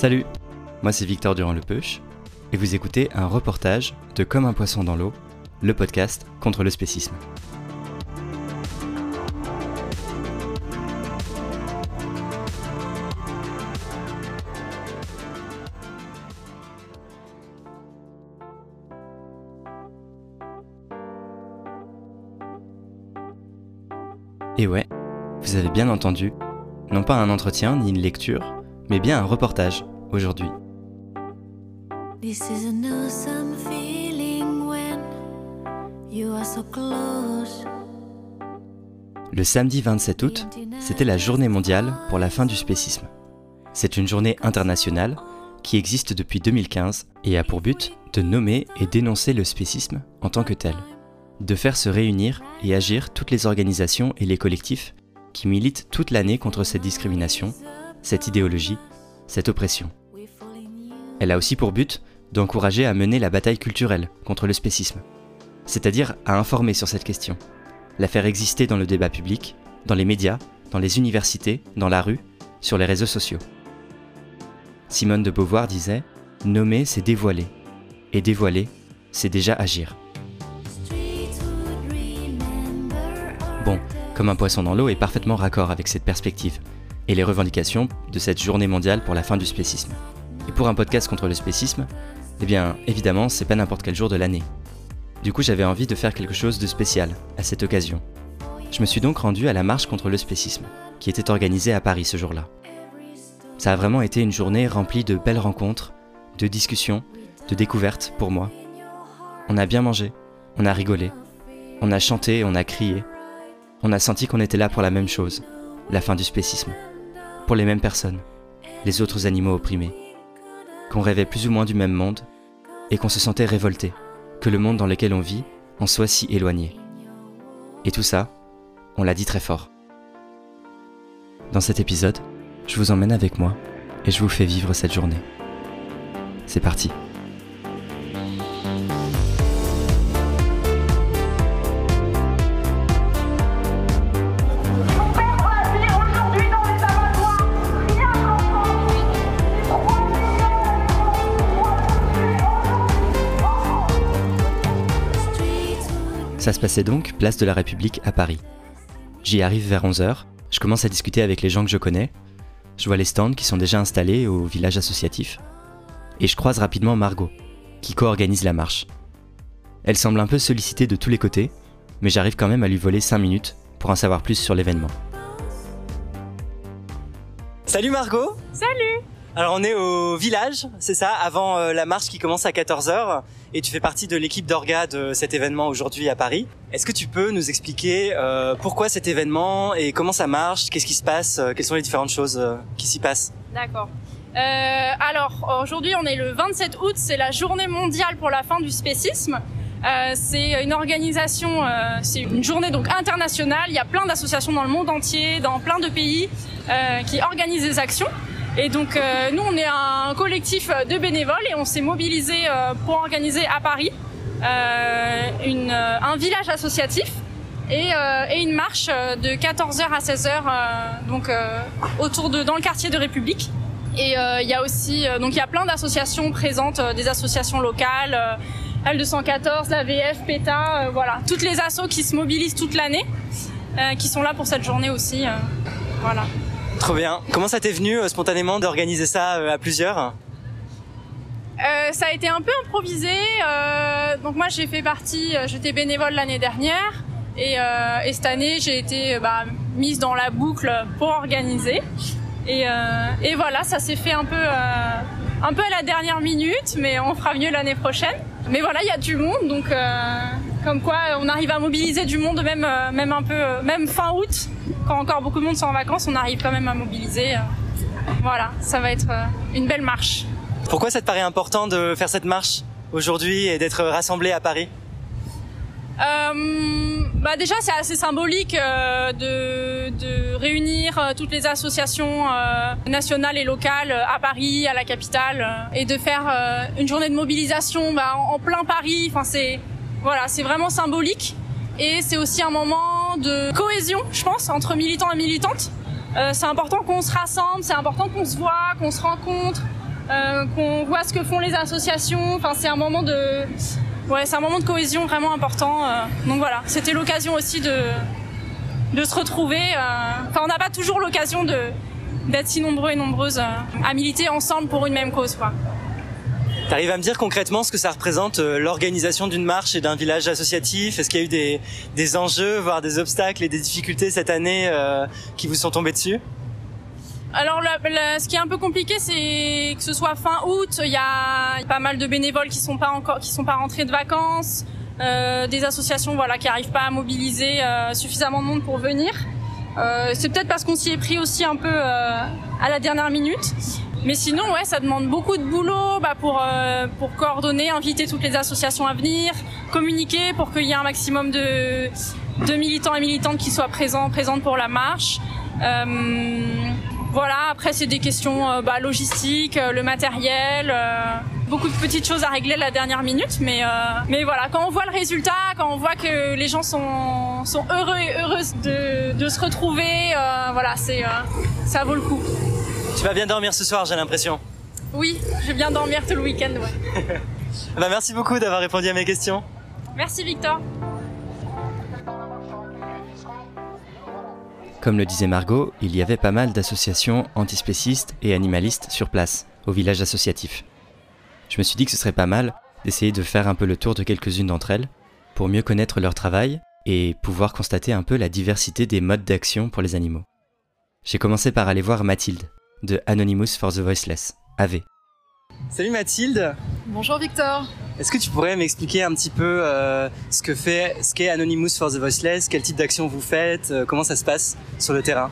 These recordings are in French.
Salut, moi c'est Victor Durand-Lepeuche et vous écoutez un reportage de Comme un poisson dans l'eau, le podcast contre le spécisme. Et ouais, vous avez bien entendu, non pas un entretien ni une lecture, mais bien un reportage aujourd'hui. Le samedi 27 août, c'était la journée mondiale pour la fin du spécisme. C'est une journée internationale qui existe depuis 2015 et a pour but de nommer et dénoncer le spécisme en tant que tel, de faire se réunir et agir toutes les organisations et les collectifs qui militent toute l'année contre cette discrimination cette idéologie, cette oppression. Elle a aussi pour but d'encourager à mener la bataille culturelle contre le spécisme, c'est-à-dire à informer sur cette question, la faire exister dans le débat public, dans les médias, dans les universités, dans la rue, sur les réseaux sociaux. Simone de Beauvoir disait Nommer, c'est dévoiler, et dévoiler, c'est déjà agir. Bon, comme un poisson dans l'eau est parfaitement raccord avec cette perspective, et les revendications de cette journée mondiale pour la fin du spécisme. Et pour un podcast contre le spécisme, eh bien, évidemment, c'est pas n'importe quel jour de l'année. Du coup, j'avais envie de faire quelque chose de spécial à cette occasion. Je me suis donc rendu à la marche contre le spécisme, qui était organisée à Paris ce jour-là. Ça a vraiment été une journée remplie de belles rencontres, de discussions, de découvertes pour moi. On a bien mangé, on a rigolé, on a chanté, on a crié. On a senti qu'on était là pour la même chose, la fin du spécisme les mêmes personnes, les autres animaux opprimés, qu'on rêvait plus ou moins du même monde, et qu'on se sentait révolté, que le monde dans lequel on vit en soit si éloigné. Et tout ça, on l'a dit très fort. Dans cet épisode, je vous emmène avec moi et je vous fais vivre cette journée. C'est parti. Ça se passait donc place de la République à Paris. J'y arrive vers 11h, je commence à discuter avec les gens que je connais, je vois les stands qui sont déjà installés au village associatif, et je croise rapidement Margot, qui co-organise la marche. Elle semble un peu sollicitée de tous les côtés, mais j'arrive quand même à lui voler 5 minutes pour en savoir plus sur l'événement. Salut Margot Salut Alors on est au village, c'est ça, avant euh, la marche qui commence à 14h et tu fais partie de l'équipe d'orga de cet événement aujourd'hui à Paris. Est-ce que tu peux nous expliquer euh, pourquoi cet événement et comment ça marche, qu'est-ce qui se passe, euh, quelles sont les différentes choses qui s'y passent? D'accord. Alors aujourd'hui on est le 27 août, c'est la journée mondiale pour la fin du spécisme. C'est une organisation, c'est une journée donc internationale. Il y a plein d'associations dans le monde entier, dans plein de pays, qui organisent des actions. Et donc euh, nous, on est un collectif de bénévoles et on s'est mobilisé euh, pour organiser à Paris euh, une, un village associatif et, et, une marche de 14h à 16h donc autour de dans le quartier de République. Et il y a aussi donc il y a plein d'associations présentes, des associations locales. L214, la VF, PETA, voilà, toutes les assos qui se mobilisent toute l'année. qui sont là pour cette journée aussi. voilà. Trop bien. Comment ça t'est venu spontanément d'organiser ça à plusieurs? Ça a été un peu improvisé. donc moi j'ai fait partie, j'étais bénévole l'année dernière et, cette année j'ai été bah, mise dans la boucle pour organiser. Et, voilà, ça s'est fait un peu un peu à la dernière minute, mais on fera mieux l'année prochaine. Mais voilà, il y a du monde, donc euh, comme quoi on arrive à mobiliser du monde même euh, même un peu euh, même fin août, quand encore beaucoup de monde sont en vacances, on arrive quand même à mobiliser. voilà, ça va être une belle marche. Pourquoi ça te paraît important de faire cette marche aujourd'hui et d'être rassemblés à Paris? Euh, bah déjà c'est assez symbolique euh, de, de, réunir euh, toutes les associations euh, nationales et locales à Paris, à la capitale, et de faire une journée de mobilisation bah, en, plein Paris. Enfin c'est voilà, c'est vraiment symbolique et c'est aussi un moment de cohésion, je pense, entre militants et militantes. c'est important qu'on se rassemble, c'est important qu'on se voit, qu'on se rencontre, qu'on voit ce que font les associations. Enfin c'est un moment de ouais, c'est un moment de cohésion vraiment important. Euh. donc voilà, c'était l'occasion aussi de, de se retrouver. Euh. Enfin, on n'a pas toujours l'occasion d'être si nombreux et nombreuses euh, à militer ensemble pour une même cause. Quoi. T'arrives à me dire concrètement ce que ça représente l'organisation d'une marche et d'un village associatif? Est-ce qu'il y a eu des, des, enjeux, voire des obstacles et des difficultés cette année qui vous sont tombés dessus? Alors, ce qui est un peu compliqué, c'est que ce soit fin août, il y a pas mal de bénévoles qui sont pas encore, qui sont pas rentrés de vacances, euh, des associations, voilà, qui arrivent pas à mobiliser euh, suffisamment de monde pour venir. Euh, c'est peut-être parce qu'on s'y est pris aussi un peu euh, à la dernière minute. Mais sinon, ouais, ça demande beaucoup de boulot bah, pour euh, pour coordonner, inviter toutes les associations à venir, communiquer pour qu'il y ait un maximum de de militants et militantes qui soient présents, présentes pour la marche. Voilà, après c'est des questions euh, bah, logistiques, euh, le matériel, euh, beaucoup de petites choses à régler la dernière minute, mais mais voilà, quand on voit le résultat, quand on voit que les gens sont sont heureux et heureuses de, de se retrouver, voilà, c'est ça vaut le coup. Tu vas bien dormir ce soir, j'ai l'impression. Oui, je vais bien dormir tout le week-end, ouais. bah, merci beaucoup d'avoir répondu à mes questions. Merci Victor. Comme le disait Margot, il y avait pas mal d'associations antispécistes et animalistes sur place, au village associatif. Je me suis dit que ce serait pas mal d'essayer de faire un peu le tour de quelques-unes d'entre elles, pour mieux connaître leur travail et pouvoir constater un peu la diversité des modes d'action pour les animaux. J'ai commencé par aller voir Mathilde, de Anonymous for the Voiceless, AV. Salut Mathilde. Bonjour Victor. Est-ce que tu pourrais m'expliquer un petit peu euh, ce que fait, ce qu'est Anonymous for the Voiceless, quel type d'action vous faites, euh, comment ça se passe sur le terrain?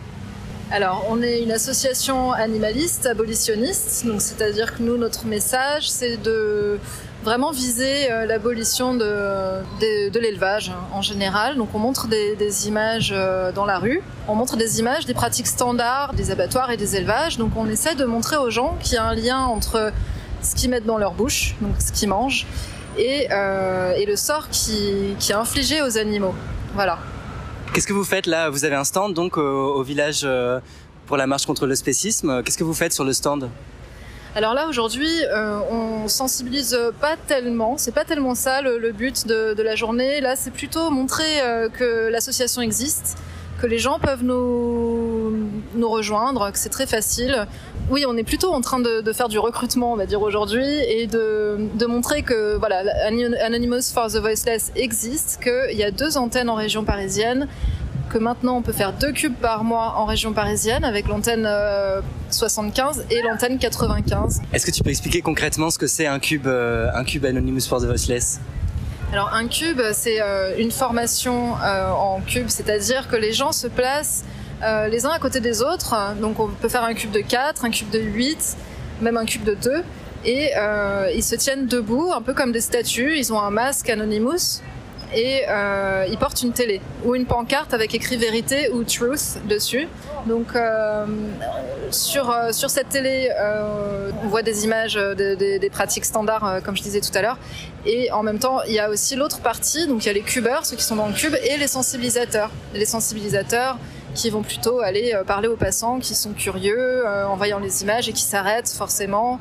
Alors, on est une association animaliste, abolitionniste, donc c'est-à-dire que nous, notre message, c'est de vraiment viser euh, l'abolition de, de, l'élevage hein, en général. Donc, on montre des, images dans la rue, on montre des images des pratiques standards des abattoirs et des élevages. Donc, on essaie de montrer aux gens qu'il y a un lien entre ce qu'ils mettent dans leur bouche, donc ce qu'ils mangent, et, euh, et, le sort qui, qui, est infligé aux animaux. Voilà. Qu'est-ce que vous faites là? Vous avez un stand donc au, village euh, pour la marche contre le spécisme. Qu'est-ce que vous faites sur le stand? Alors là aujourd'hui, euh, on sensibilise pas tellement. C'est pas tellement ça le, but de, la journée. Là, c'est plutôt montrer euh, que l'association existe, que les gens peuvent nous, nous rejoindre, que c'est très facile. Oui, on est plutôt en train de, faire du recrutement, on va dire aujourd'hui, et de, de, montrer que voilà, Anonymous for the Voiceless existe, qu'il y a deux antennes en région parisienne, que maintenant on peut faire deux cubes par mois en région parisienne avec l'antenne 75 euh, et l'antenne 95. Est-ce que tu peux expliquer concrètement ce que c'est un cube, euh, un cube Anonymous for the Voiceless? Alors un cube, c'est euh, une formation en cube, c'est-à-dire que les gens se placent les uns à côté des autres. Donc on peut faire un cube de 4, un cube de 8, même un cube de 2. Et ils se tiennent debout, un peu comme des statues. Ils ont un masque Anonymous et euh, ils portent une télé ou une pancarte avec écrit vérité ou truth dessus. Donc euh, sur, euh, sur cette télé, euh, on voit des images des, pratiques standards, comme je disais tout à l'heure. Et en même temps, il y a aussi l'autre partie, donc il y a les cubeurs, ceux qui sont dans le cube, et les sensibilisateurs. Les sensibilisateurs qui vont plutôt aller parler aux passants, qui sont curieux en voyant les images et qui s'arrêtent forcément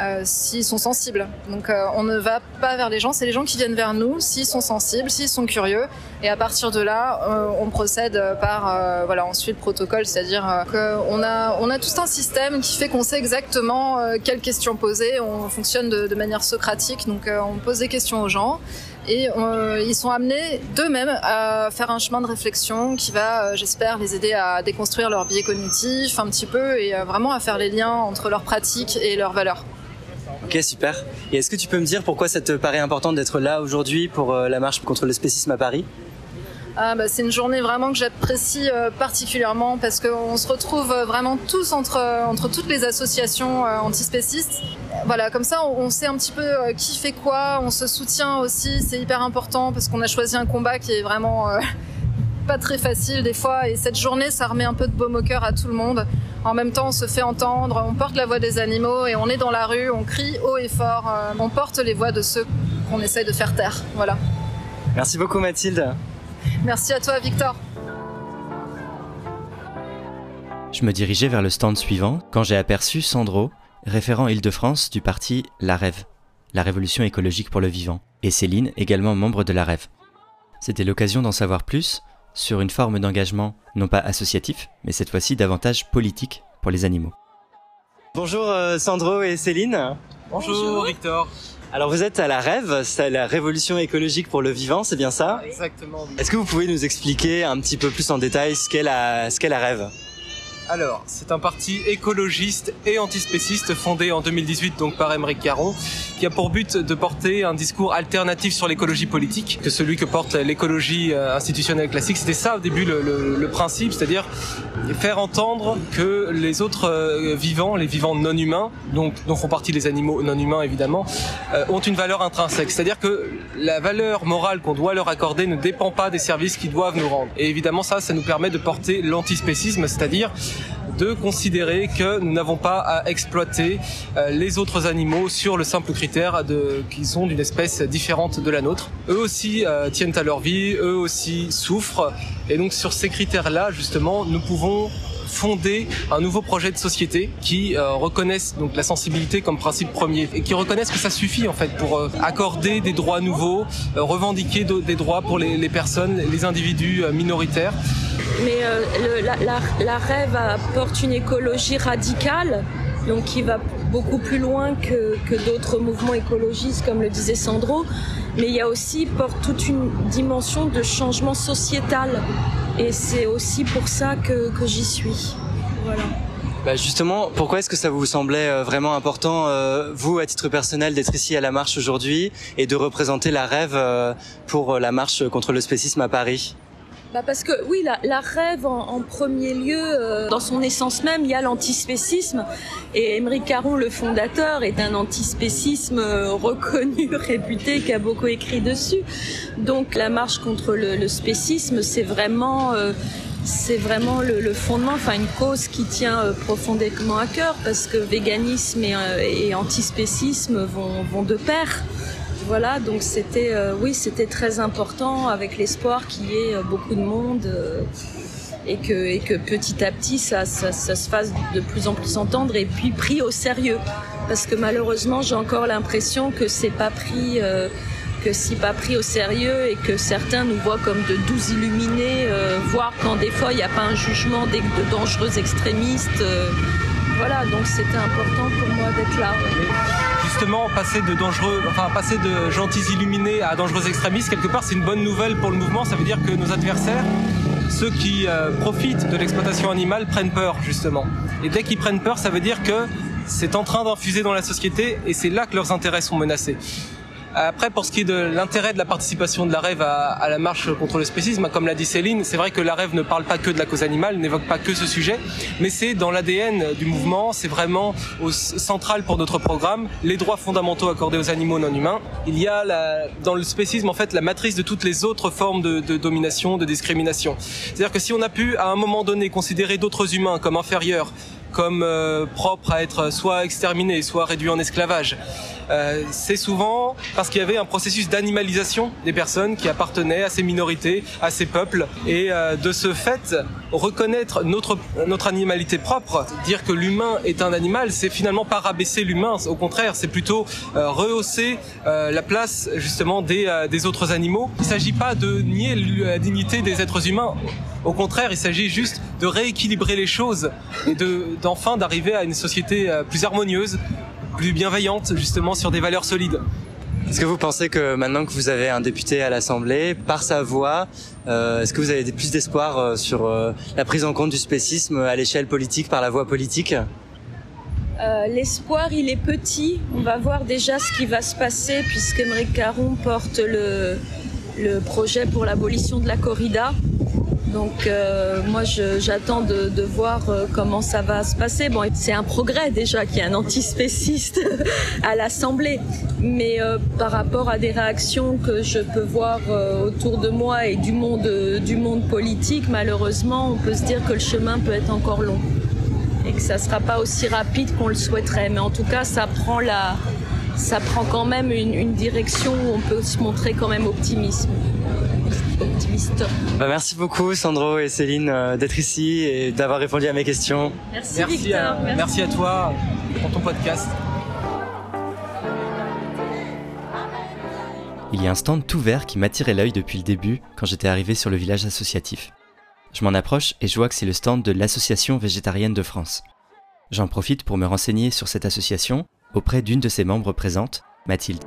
euh, s'ils sont sensibles. Donc euh, on ne va pas vers les gens, c'est les gens qui viennent vers nous s'ils sont sensibles, s'ils sont curieux. Et à partir de là, euh, on procède par voilà, on suit le protocole, c'est-à-dire qu'on a on a tout un système qui fait qu'on sait exactement quelles questions poser. On fonctionne de, de manière socratique, donc on pose des questions aux gens et ils sont amenés d'eux-mêmes à faire un chemin de réflexion qui va, j'espère, les aider à déconstruire leur biais cognitif un petit peu et vraiment à faire les liens entre leurs pratiques et leurs valeurs. Ok, super. Et est-ce que tu peux me dire pourquoi ça te paraît important d'être là aujourd'hui pour euh, la marche contre le spécisme à Paris? Ah bah, c'est une journée vraiment que j'apprécie euh, particulièrement parce qu'on se retrouve euh, vraiment tous entre, entre toutes les associations antispécistes. Voilà, comme ça on, sait un petit peu qui fait quoi, on se soutient aussi, c'est hyper important parce qu'on a choisi un combat qui est vraiment pas très facile des fois et cette journée ça remet un peu de baume au cœur à tout le monde. En même temps on se fait entendre, on porte la voix des animaux et on est dans la rue, on crie haut et fort, euh, on porte les voix de ceux qu'on essaye de faire taire. Voilà. Merci beaucoup Mathilde. Merci à toi Victor. Je me dirigeais vers le stand suivant quand j'ai aperçu Sandro, référent Île-de-France du parti La Rêve, la Révolution écologique pour le vivant, et Céline, également membre de La Rêve. C'était l'occasion d'en savoir plus sur une forme d'engagement non pas associatif, mais cette fois-ci davantage politique pour les animaux. Bonjour euh, Sandro et Céline. Bonjour, Victor. Alors vous êtes à la Rêve, c'est la révolution écologique pour le vivant, c'est bien ça? Exactement. Est-ce que vous pouvez nous expliquer un petit peu plus en détail ce qu'est la, ce qu'est la Rêve? Alors, c'est un parti écologiste et antispéciste fondé en 2018 donc par Émeric Caron, qui a pour but de porter un discours alternatif sur l'écologie politique que celui que porte l'écologie euh, institutionnelle classique. C'était ça au début le, le, le principe, c'est-à-dire faire entendre que les autres euh, vivants, les vivants non humains, donc dont font partie les animaux non humains évidemment, euh, ont une valeur intrinsèque. C'est-à-dire que la valeur morale qu'on doit leur accorder ne dépend pas des services qu'ils doivent nous rendre. Et évidemment ça, ça nous permet de porter l'antispécisme, c'est-à-dire de considérer que nous n'avons pas à exploiter euh, les autres animaux sur le simple critère de qu'ils sont d'une espèce différente de la nôtre. Eux aussi euh, tiennent à leur vie, eux aussi souffrent, et donc sur ces critères-là, justement, nous pouvons fonder un nouveau projet de société qui euh, reconnaisse donc la sensibilité comme principe premier et qui reconnaisse que ça suffit en fait pour euh, accorder des droits nouveaux, revendiquer des droits pour les, personnes, les individus minoritaires. Mais euh, la, rêve apporte une écologie radicale, donc qui va beaucoup plus loin que, que d'autres mouvements écologistes, comme le disait Sandro. Mais il y a aussi porte toute une dimension de changement sociétal et c'est aussi pour ça que, j'y suis. Voilà. Bah justement, pourquoi est-ce que ça vous semblait euh, vraiment important, euh, vous, à titre personnel, d'être ici à la marche aujourd'hui et de représenter la rêve pour la marche contre le spécisme à Paris? Bah parce que oui, la, la rêve en, en, premier lieu, euh, dans son essence même, il y a l'antispécisme. Et Émeric Caron, le fondateur, est un antispécisme euh, reconnu, réputé, qui a beaucoup écrit dessus. Donc la marche contre le, le spécisme, c'est vraiment... Euh, c'est vraiment le, le, fondement, enfin une cause qui tient euh, profondément à cœur parce que véganisme et, euh, et antispécisme vont, vont de pair. Voilà, donc c'était euh, oui, c'était très important avec l'espoir qu'il y ait euh, beaucoup de monde euh, et que et que petit à petit ça, se fasse de plus en plus entendre et puis pris au sérieux parce que malheureusement j'ai encore l'impression que c'est pas pris que si pas pris au sérieux et que certains nous voient comme de doux illuminés, voire quand des fois il n'y a pas un jugement de, dangereux extrémistes. Voilà, donc c'était important pour moi d'être là. Justement, passer de dangereux, enfin passer de gentils illuminés à dangereux extrémistes, quelque part, c'est une bonne nouvelle pour le mouvement. Ça veut dire que nos adversaires, ceux qui euh, profitent de l'exploitation animale, prennent peur justement. Et dès qu'ils prennent peur, ça veut dire que c'est en train d'infuser dans la société et c'est là que leurs intérêts sont menacés. Après, pour ce qui est de l'intérêt de la participation de la rêve à, la marche contre le spécisme, comme l'a dit Céline, c'est vrai que la rêve ne parle pas que de la cause animale, n'évoque pas que ce sujet, mais c'est dans l'ADN du mouvement, c'est vraiment central pour notre programme, les droits fondamentaux accordés aux animaux non humains. Il y a la, dans le spécisme, en fait, la matrice de toutes les autres formes de, de domination, de discrimination. C'est-à-dire que si on a pu, à un moment donné, considérer d'autres humains comme inférieurs, comme euh, propres à être soit exterminés, soit réduits en esclavage. Euh, c'est souvent parce qu'il y avait un processus d'animalisation des personnes qui appartenaient à ces minorités, à ces peuples, et euh, de ce fait, reconnaître notre notre animalité propre, dire que l'humain est un animal, c'est finalement pas rabaisser l'humain, au contraire, c'est plutôt euh, rehausser euh, la place justement des euh, des autres animaux. Il s'agit pas de nier la dignité des êtres humains. Au contraire, il s'agit juste de rééquilibrer les choses et de d'enfin d'arriver à une société euh, plus harmonieuse, plus bienveillante, justement sur des valeurs solides. Est-ce que vous pensez que maintenant que vous avez un député à l'Assemblée, par sa voix, euh, est-ce que vous avez plus d'espoir euh, sur euh, la prise en compte du spécisme à l'échelle politique, par la voie politique? Euh, L'espoir, il est petit. On va voir déjà ce qui va se passer puisque Émeric Caron porte le, le projet pour l'abolition de la corrida. Donc euh, moi, j'attends de, voir euh, comment ça va se passer. Bon, c'est un progrès déjà qu'il y ait un antispéciste à l'Assemblée. Mais euh, par rapport à des réactions que je peux voir autour de moi et du monde, du monde politique, malheureusement, on peut se dire que le chemin peut être encore long et que ça sera pas aussi rapide qu'on le souhaiterait. Mais en tout cas, ça prend la, ça prend quand même une, direction où on peut se montrer quand même optimisme. Optimiste. Bah, Merci beaucoup Sandro et Céline euh, d'être ici et d'avoir répondu à mes questions. Merci, Merci Victor. à, merci à toi pour ton podcast. Il y a un stand tout vert qui m'attirait l'œil depuis le début quand j'étais arrivé sur le village associatif. Je m'en approche et je vois que c'est le stand de l'Association végétarienne de France. J'en profite pour me renseigner sur cette association auprès d'une de ses membres présentes, Mathilde.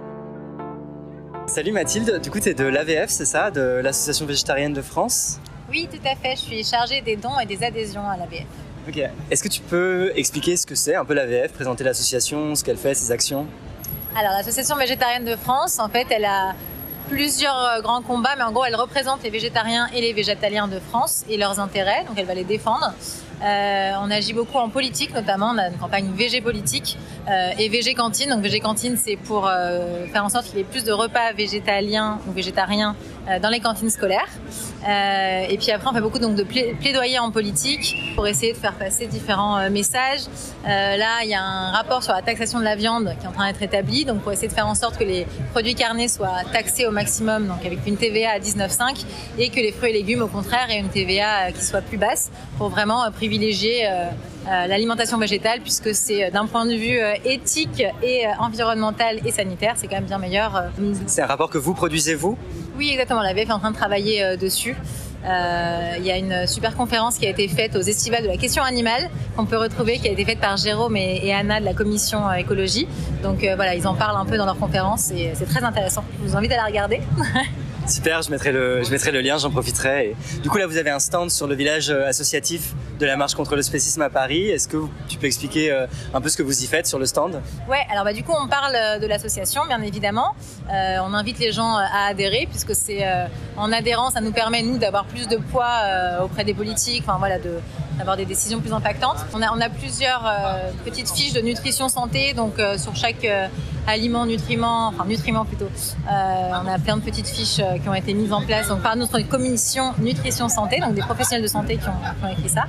Salut Mathilde, du coup tu es de l'AVF, c'est ça, de l'Association végétarienne de France? Oui, tout à fait. Je suis chargée des dons et des adhésions à l'ABF. Ok. Est-ce que tu peux expliquer ce que c'est un peu l'AVF, présenter l'association, ce qu'elle fait, ses actions? Alors, l'Association végétarienne de France, en fait, elle a plusieurs euh, grands combats, mais en gros, elle représente les végétariens et les végétaliens de France et leurs intérêts, donc elle va les défendre. Euh, on agit beaucoup en politique, notamment on a une campagne VG politique euh, et VG cantine. Donc VG cantine, c'est pour euh, faire en sorte qu'il y ait plus de repas végétaliens ou végétariens dans les cantines scolaires. Euh, et puis après, on fait beaucoup donc de pla- plaidoyer en politique pour essayer de faire passer différents euh, messages. Euh, là, il y a un rapport sur la taxation de la viande qui est en train d'être établi, donc pour essayer de faire en sorte que les produits carnés soient taxés au maximum, donc avec une TVA à 19,5, et que les fruits et légumes, au contraire, aient une TVA euh, qui soit plus basse, pour vraiment euh, privilégier euh, euh, l'alimentation végétale, puisque c'est euh, d'un point de vue euh, éthique et euh, environnemental et sanitaire, c'est quand même bien meilleur. euh, C'est un rapport que vous produisez vous? Oui, exactement. La VF est en train de travailler euh, dessus. Euh, Il y a une super conférence qui a été faite aux estivales de la question animale qu'on peut retrouver, qui a été faite par Jérôme et, et Anna de la commission euh, écologie. Donc euh, voilà, ils en parlent un peu dans leur conférence et c'est très intéressant. Je vous invite à la regarder. Super, je mettrai le, je mettrai le lien, j'en profiterai. Du coup, là, vous avez un stand sur le village euh, associatif de la marche contre le spécisme à Paris. Est-ce que tu peux expliquer euh, un peu ce que vous y faites sur le stand? Ouais, alors bah, du coup, on parle euh, de l'association, bien évidemment. On invite les gens à adhérer, puisque c'est en adhérant, ça nous permet, nous, d'avoir plus de poids auprès des politiques, enfin voilà, de d'avoir des décisions plus impactantes. On a, on a plusieurs euh, petites fiches de nutrition santé, donc euh, sur chaque euh, aliment, nutriment, enfin nutriment plutôt. On a plein de petites fiches qui ont été mises en place donc, par notre commission nutrition santé, donc des professionnels de santé qui ont, qui ont écrit ça.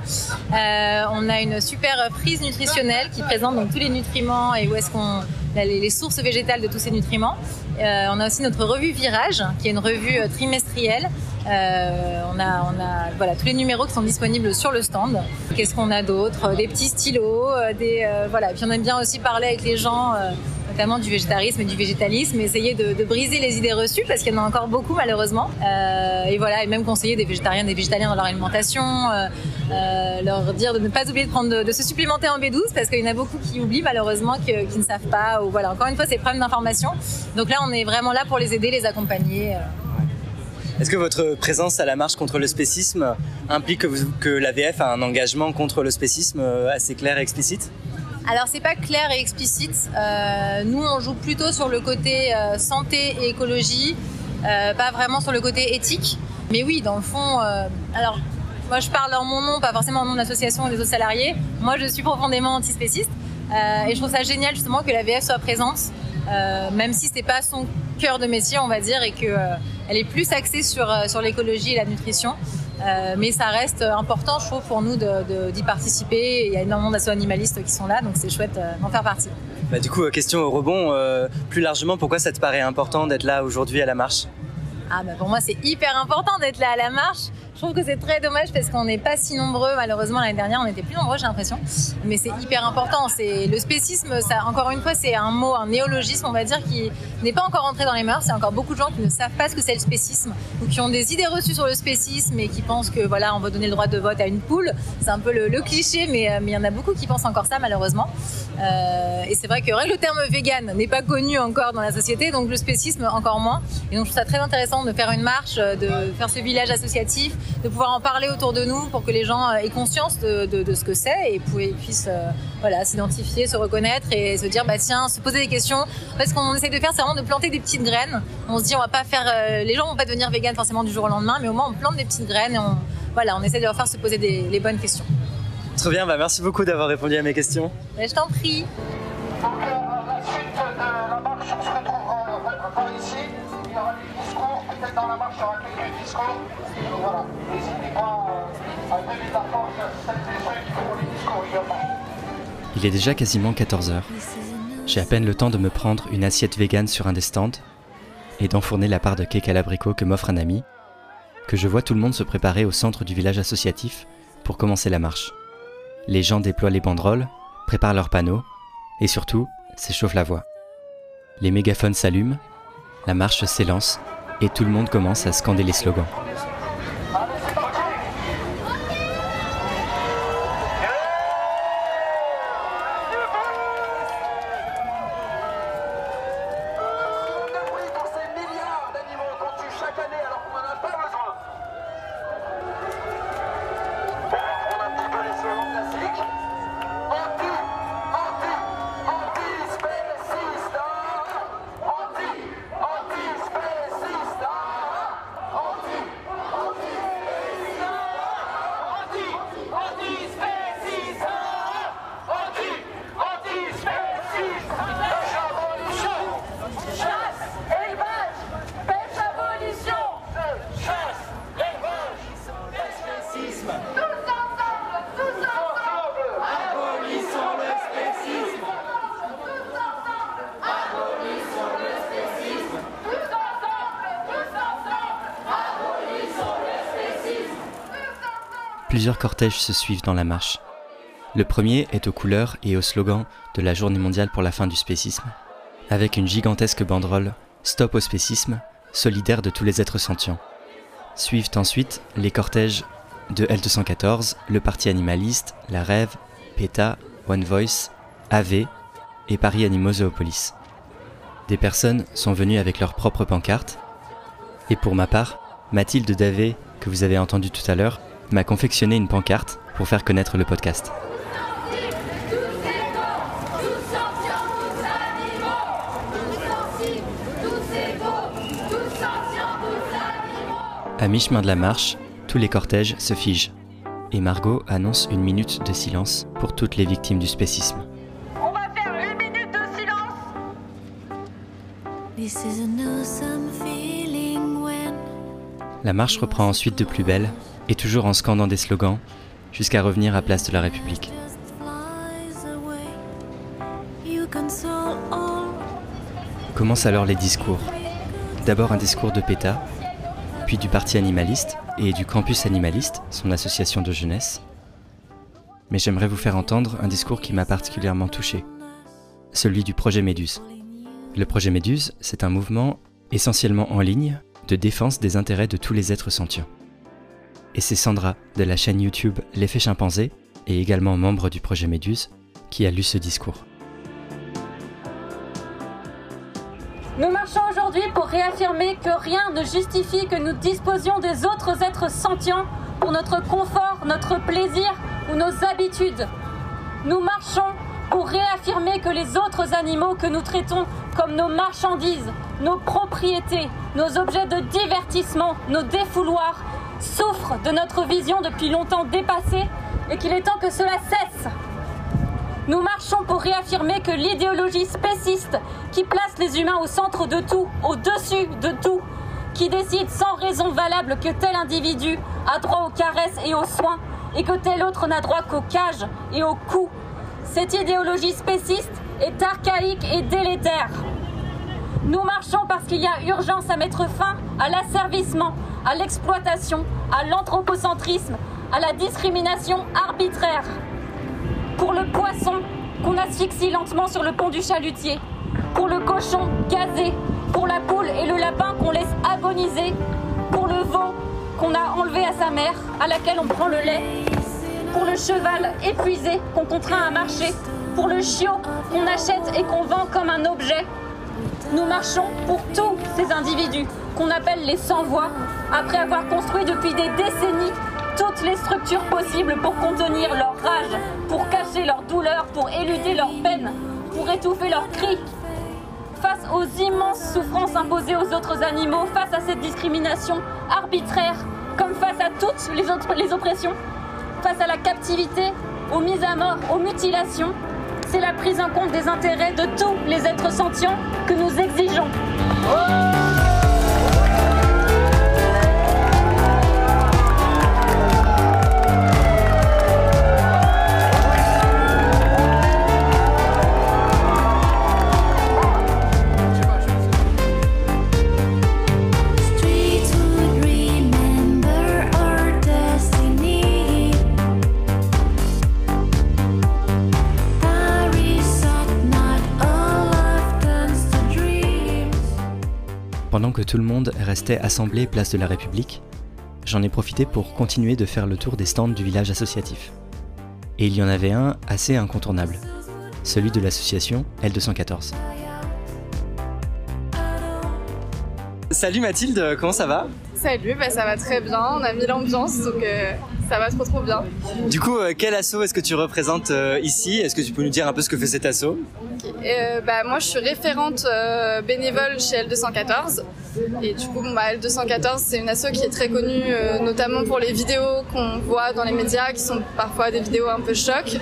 On a une super prise nutritionnelle qui présente donc tous les nutriments et où est-ce qu'on les, sources végétales de tous ces nutriments. On a aussi notre revue Virage, qui est une revue trimestrielle. Euh, on a, voilà, tous les numéros qui sont disponibles sur le stand. Qu'est-ce qu'on a d'autre? Des petits stylos, euh, des euh, voilà. Puis on aime bien aussi parler avec les gens, euh, notamment du végétarisme et du végétalisme, essayer de, briser les idées reçues parce qu'il y en a encore beaucoup malheureusement. Euh, et voilà, et même conseiller des végétariens, des végétaliens dans leur alimentation, euh, euh, leur dire de ne pas oublier de prendre de, se supplémenter en B12 parce qu'il y en a beaucoup qui oublient malheureusement qui ne savent pas ou voilà. Encore une fois, c'est problème d'information. Donc là, on est vraiment là pour les aider, les accompagner. Est-ce que votre présence à la marche contre le spécisme implique que, l'AVF a un engagement contre le spécisme euh, assez clair et explicite? Alors c'est pas clair et explicite. Euh, nous on joue plutôt sur le côté euh, santé et écologie, pas vraiment sur le côté éthique. Mais oui, dans le fond, alors moi je parle en mon nom, pas forcément en nom de l'association et des autres salariés. Moi je suis profondément antispéciste et je trouve ça génial justement que la VF soit présente, euh, même si c'est pas son cœur de métier on va dire et que euh, elle est plus axée sur euh, sur l'écologie et la nutrition. mais ça reste important, je trouve, pour nous d'y participer. Il y a énormément d'associations animalistes qui sont là, donc c'est chouette d'en faire partie. Bah, du coup, question au rebond, plus largement, pourquoi ça te paraît important d'être là aujourd'hui à la marche? Ah bah pour moi c'est hyper important d'être là à la marche je trouve que c'est très dommage parce qu'on n'est pas si nombreux. Malheureusement, l'année dernière, on était plus nombreux, j'ai l'impression. Mais c'est hyper important. C'est le spécisme. Ça, encore une fois, c'est un mot, un néologisme, on va dire, qui n'est pas encore entré dans les mœurs. Il y a encore beaucoup de gens qui ne savent pas ce que c'est le spécisme ou qui ont des idées reçues sur le spécisme et qui pensent que voilà, on va donner le droit de vote à une poule. C'est un peu le, cliché, mais euh, mais il y en a beaucoup qui pensent encore ça, malheureusement. Euh, et c'est vrai que le terme vegan n'est pas connu encore dans la société, donc le spécisme encore moins. Et donc je trouve ça très intéressant de faire une marche, de faire ce village associatif de pouvoir en parler autour de nous pour que les gens euh, aient conscience de, ce que c'est et puissent euh, voilà, s'identifier, se reconnaître et se dire bah tiens, se poser des questions. En fait, ce qu'on essaie de faire, c'est vraiment de planter des petites graines. On se dit on va pas faire, euh, les gens vont pas devenir vegan forcément du jour au lendemain, mais au moins on plante des petites graines et on, voilà, on essaie de leur faire se poser les bonnes questions. Très bien, bah merci beaucoup d'avoir répondu à mes questions. Bah, je t'en prie. Il est déjà quasiment 14 heures. J'ai à peine le temps de me prendre une assiette végane sur un des stands et d'enfourner la part de cake à l'abricot que m'offre un ami, que je vois tout le monde se préparer au centre du village associatif pour commencer la marche. Les gens déploient les banderoles, préparent leurs panneaux et surtout s'échauffent la voix. Les mégaphones s'allument, la marche s'élance et tout le monde commence à scander les slogans. Cortèges se suivent dans la marche. Le premier est aux couleurs et au slogan de la Journée mondiale pour la fin du spécisme, avec une gigantesque banderole Stop au spécisme, solidaire de tous les êtres sentients. Suivent ensuite les cortèges de L214, le Parti animaliste, la Rêve, PETA, One Voice, AV et Paris Animaux Des personnes sont venues avec leurs propres pancartes, et pour ma part, Mathilde Davé, que vous avez entendu tout à l'heure, m'a confectionné une pancarte pour faire connaître le podcast. À mi-chemin de la marche, tous les cortèges se figent et Margot annonce une minute de silence pour toutes les victimes du spécisme. On va faire une minute de silence. La marche reprend ensuite de plus belle et toujours en scandant des slogans, jusqu'à revenir à Place de la République. Commencent alors les discours. D'abord un discours de PETA, puis du Parti animaliste et du Campus animaliste, son association de jeunesse. Mais j'aimerais vous faire entendre un discours qui m'a particulièrement touché, celui du projet Méduse. Le projet Méduse, c'est un mouvement essentiellement en ligne de défense des intérêts de tous les êtres sentients et c'est Sandra de la chaîne YouTube L'effet chimpanzé et également membre du projet Méduse qui a lu ce discours. Nous marchons aujourd'hui pour réaffirmer que rien ne justifie que nous disposions des autres êtres sentients pour notre confort, notre plaisir ou nos habitudes. Nous marchons pour réaffirmer que les autres animaux que nous traitons comme nos marchandises, nos propriétés, nos objets de divertissement, nos défouloirs, souffrent de notre vision depuis longtemps dépassée et qu'il est temps que cela cesse. Nous marchons pour réaffirmer que l'idéologie spéciste qui place les humains au centre de tout, au-dessus de tout, qui décide sans raison valable que tel individu a droit aux caresses et aux soins et que tel autre n'a droit qu'aux cages et aux coups. Cette idéologie spéciste est archaïque et délétère. Nous marchons parce qu'il y a urgence à mettre fin à l'asservissement, à l'exploitation, à l'anthropocentrisme, à la discrimination arbitraire. Pour le poisson qu'on asphyxie lentement sur le pont du chalutier, pour le cochon gazé, pour la poule et le lapin qu'on laisse agoniser, pour le veau qu'on a enlevé à sa mère, à laquelle on prend le lait, pour le cheval épuisé qu'on contraint à marcher, pour le chiot qu'on achète et qu'on vend comme un objet. Nous marchons pour tous ces individus qu'on appelle les sans-voix, après avoir construit depuis des décennies toutes les structures possibles pour contenir leur rage, pour cacher leur douleur, pour éluder leur peine, pour étouffer leurs cris. Face aux immenses souffrances imposées aux autres animaux, face à cette discrimination arbitraire, comme face à toutes les autres les oppressions, face à la captivité, aux mises à mort, aux mutilations, c'est la prise en compte des intérêts de tous les êtres sentients que nous exigeons. Pendant que tout le monde restait assemblé place de la République, j'en ai profité pour continuer de faire le tour des stands du village associatif. Et il y en avait un assez incontournable, celui de l'association L214. Salut Mathilde, comment ça va? Salut, bah ça va très bien, on a mis l'ambiance donc euh, ça va trop trop bien. Du coup, euh, quel asso est-ce que tu représentes euh, ici? Est-ce que tu peux nous dire un peu ce que fait cet asso Euh, bah, moi je suis référente bénévole chez L214 et du coup bon, bah, L214 c'est une asso qui est très connue euh, notamment pour les vidéos qu'on voit dans les médias qui sont parfois des vidéos un peu choc.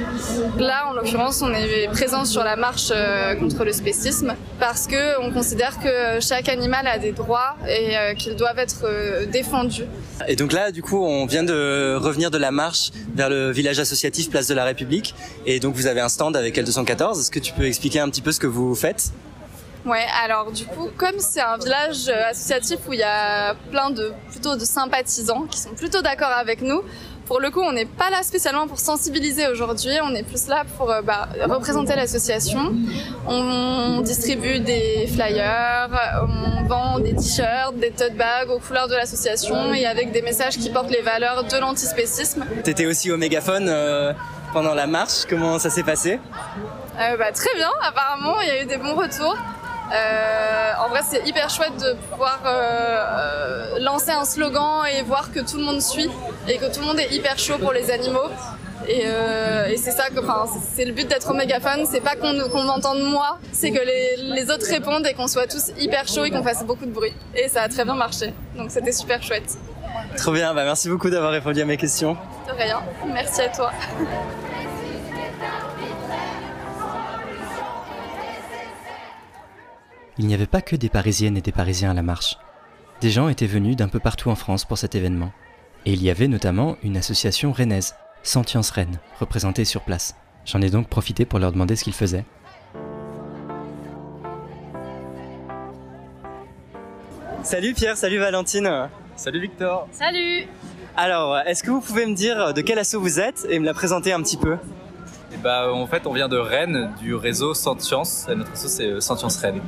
Là en l'occurrence on est présent sur la marche euh, contre le spécisme parce que on considère que chaque animal a des droits et euh, qu'ils doivent être défendus. Et donc là, du coup, on vient de revenir de la marche vers le village associatif Place de la République. Et donc vous avez un stand avec L214. Est-ce que tu peux expliquer un petit peu ce que vous faites? Ouais, alors du coup, comme c'est un village euh, associatif où il y a plein de plutôt de sympathisants qui sont plutôt d'accord avec nous, pour le coup, on n'est pas là spécialement pour sensibiliser aujourd'hui, on est plus là pour euh, bah, représenter l'association. On distribue des flyers, on vend des t-shirts, des tote bags aux couleurs de l'association et avec des messages qui portent les valeurs de l'antispécisme. T'étais aussi au mégaphone euh, pendant la marche. Comment ça s'est passé? Euh, bah, très bien, apparemment, il y a eu des bons retours. Euh, en vrai, c'est hyper chouette de pouvoir euh, euh, lancer un slogan et voir que tout le monde suit et que tout le monde est hyper chaud pour les animaux. Et, euh, et c'est ça que, enfin, c'est- le but d'être au mégaphone, c'est pas qu'on m'entende moi, c'est que les, les autres répondent et qu'on soit tous hyper chauds et qu'on fasse beaucoup de bruit. Et ça a très bien marché, donc c'était super chouette. Trop bien. Bah, merci beaucoup d'avoir répondu à mes questions. De rien, merci à toi. Il n'y avait pas que des Parisiennes et des Parisiens à la marche. Des gens étaient venus d'un peu partout en France pour cet événement. Et il y avait notamment une association rennaise, Sentience Rennes, représentée sur place. J'en ai donc profité pour leur demander ce qu'ils faisaient. Salut Pierre, salut Valentine. Salut Victor. Salut Alors, est-ce que vous pouvez me dire de quel asso vous êtes et me la présenter un petit peu? Et bah, en fait, on vient de Rennes, du réseau Sentience. Et notre réseau, c'est euh, Sentience Rennes.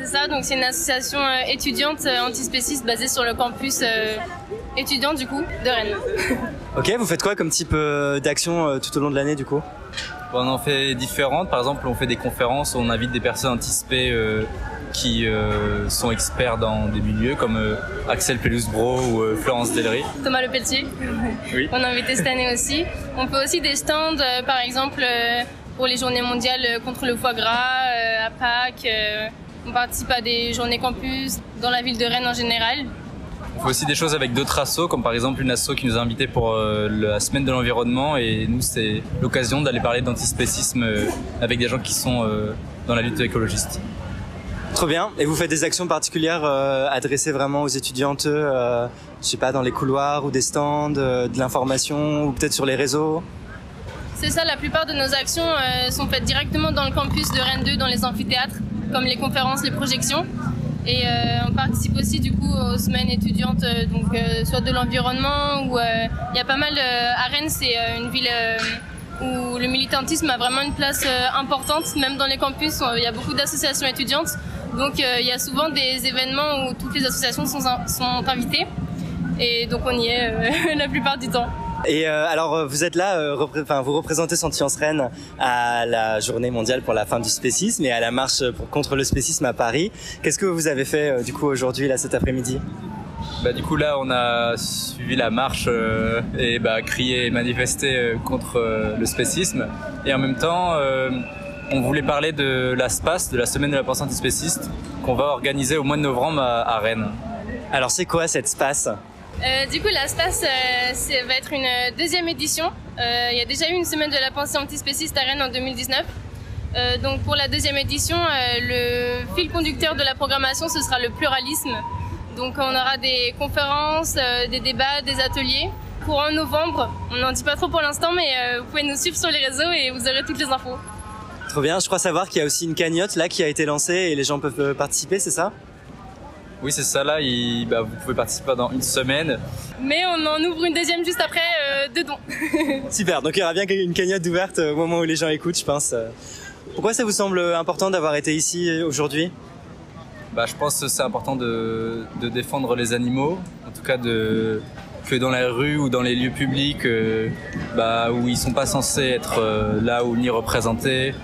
C'est ça, donc c'est une association euh, étudiante euh, antispéciste basée sur le campus euh, étudiant du coup de Rennes. Ok, vous faites quoi comme type euh, d'action euh, tout au long de l'année du coup? On en fait différentes. Par exemple, on fait des conférences où on invite des personnes antispées euh, qui euh, sont experts dans des milieux comme euh, Axel Pelus-Bro ou euh, Florence Delry. Thomas Le Pelletier, Oui. on a invité cette année aussi. On fait aussi des stands, euh, par exemple euh, pour les journées mondiales contre le foie gras, euh, à Pâques. On participe à des journées campus dans la ville de Rennes en général. On fait aussi des choses avec d'autres assos, comme par exemple une asso qui nous a invités pour euh, la semaine de l'environnement. Et nous, c'est l'occasion d'aller parler d'antispécisme euh, avec des gens qui sont euh, dans la lutte écologiste. Trop bien. Et vous faites des actions particulières euh, adressées vraiment aux étudiantes, euh, je sais pas, dans les couloirs ou des stands, euh, de l'information ou peut-être sur les réseaux? C'est ça, la plupart de nos actions euh, sont faites directement dans le campus de Rennes 2, dans les amphithéâtres, comme les conférences, les projections. Et euh, on participe aussi du coup aux semaines étudiantes, euh, donc euh, soit de l'environnement ou il y a pas mal. à Rennes, c'est une ville où le militantisme a vraiment une place importante, même dans les campus. Il y a beaucoup d'associations étudiantes, donc il y a souvent des événements où toutes les associations sont, sont invitées. Et donc on y est la plupart du temps. Et euh, alors, euh, vous êtes là, euh, repré- enfin, vous représentez Sentience Rennes à la Journée mondiale pour la fin du spécisme et à la marche pour, contre le spécisme à Paris. Qu'est-ce que vous avez fait euh, du coup aujourd'hui, là, cet après-midi? Bah, du coup, là, on a suivi la marche euh, et bah, crié et manifesté euh, contre euh, le spécisme. Et en même temps, euh, on voulait parler de la SPAS, de la semaine de la pensée antispéciste, qu'on va organiser au mois de novembre à, à Rennes. Alors, c'est quoi cette SPAS? Euh, du coup, la SPAS, euh, va être une euh, deuxième édition. Il y a déjà eu une semaine de la pensée antispéciste à Rennes en 2019. Euh, donc pour la deuxième édition, le fil conducteur de la programmation, ce sera le pluralisme. Donc on aura des conférences, des débats, des ateliers. Courant novembre, on n'en dit pas trop pour l'instant, mais vous pouvez nous suivre sur les réseaux et vous aurez toutes les infos. Trop bien, je crois savoir qu'il y a aussi une cagnotte là qui a été lancée et les gens peuvent participer, c'est ça? Oui, c'est ça, là, il- bah, vous pouvez participer dans une semaine. Mais on en ouvre une deuxième juste après euh, de dons. Super, donc il y aura bien une cagnotte ouverte au moment où les gens écoutent, je pense. Pourquoi ça vous semble important d'avoir été ici aujourd'hui? Bah, je pense que c'est important de, de défendre les animaux, en tout cas de, que dans la rue ou dans les lieux publics euh, bah, où ils sont pas censés être euh, là ou ni représentés,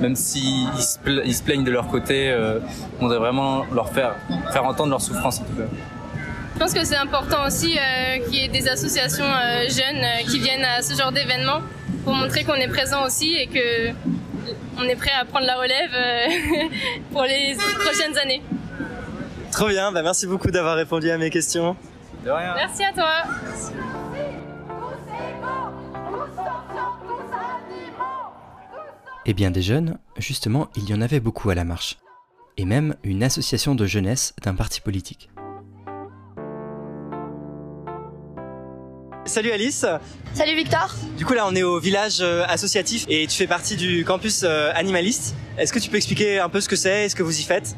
même s'ils se, pla- se plaignent de leur côté, euh, on devrait vraiment leur faire, faire entendre leur souffrance en tout cas. Je pense que c'est important aussi euh, qu'il y ait des associations euh, jeunes euh, qui viennent à ce genre d'événements pour montrer qu'on est présent aussi et que on est prêt à prendre la relève euh, pour les prochaines années. Trop bien, bah merci beaucoup d'avoir répondu à mes questions. De rien. Merci à toi. Eh bien des jeunes, justement, il y en avait beaucoup à la marche. Et même une association de jeunesse d'un parti politique. Salut Alice Salut Victor Du coup là on est au village euh, associatif et tu fais partie du campus euh, animaliste. Est-ce que tu peux expliquer un peu ce que c'est et ce que vous y faites?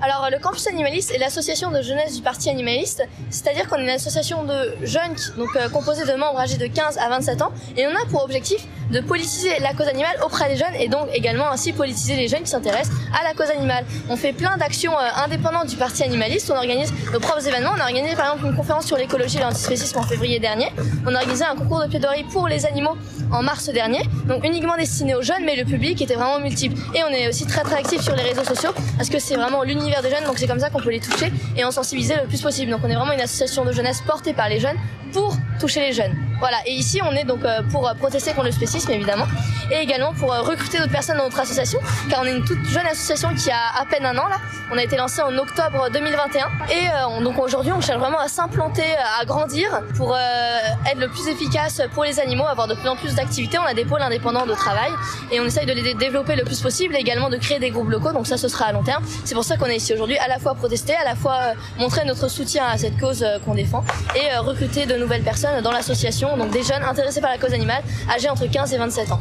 Alors le campus animaliste est l'association de jeunesse du parti animaliste, c'est-à-dire qu'on est une association de jeunes qui- donc euh, composée de membres âgés de 15 à 27 ans et on a pour objectif de politiser la cause animale auprès des jeunes et donc également ainsi politiser les jeunes qui s'intéressent à la cause animale. On fait plein d'actions euh, indépendantes du parti animaliste, on organise nos propres événements, on a organisé par exemple une conférence sur l'écologie et l'antispécisme en février dernier, on a organisé un concours de plaidoirie pour les animaux en mars dernier, donc uniquement destiné aux jeunes mais le public était vraiment multiple. Et on est aussi très très actif sur les réseaux sociaux parce que c'est vraiment l'univers des jeunes donc c'est comme ça qu'on peut les toucher et en sensibiliser le plus possible. Donc on est vraiment une association de jeunesse portée par les jeunes pour toucher les jeunes. Voilà, et ici on est donc euh, pour euh, protester contre le spécisme évidemment et également pour euh, recruter d'autres personnes dans notre association car on est une toute jeune association qui a à peine un an là. On a été lancé en octobre 2021 et on- donc aujourd'hui on cherche vraiment à s'implanter, à grandir pour être le plus efficace pour les animaux, avoir de plus en plus d'activités. On a des pôles indépendants de travail et on essaye de les dé- développer le plus possible et également de créer des groupes locaux. Donc ça ce sera à long terme. C'est pour ça qu'on est ici aujourd'hui à la fois protester, à la fois euh, montrer notre soutien à cette cause euh, qu'on défend et euh, recruter de nouvelles personnes dans l'association, donc des jeunes intéressés par la cause animale âgés entre 15 et 27 ans.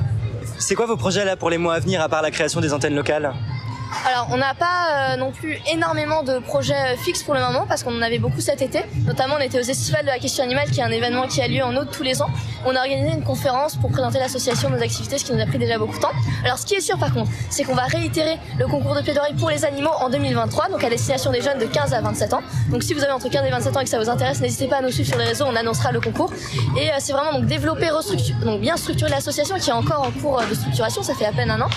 C'est quoi vos projets là pour les mois à venir à part la création des antennes locales? Alors, on n'a pas euh, non plus énormément de projets fixes pour le moment parce qu'on en avait beaucoup cet été. Notamment, on était aux Estivales de la question animale, qui est un événement qui a lieu en août tous les ans. On a organisé une conférence pour présenter l'association, nos activités, ce qui nous a pris déjà beaucoup de temps. Alors, ce qui est sûr par contre, c'est qu'on va réitérer le concours de plaidoirie pour les animaux en 2023, donc à destination des jeunes de 15 à 27 ans. Donc, si vous avez entre 15 et 27 ans et que ça vous intéresse, n'hésitez pas à nous suivre sur les réseaux, on annoncera le concours. Et euh, c'est vraiment donc développer, donc bien structurer l'association qui est encore en cours euh, de structuration, ça fait à peine un an,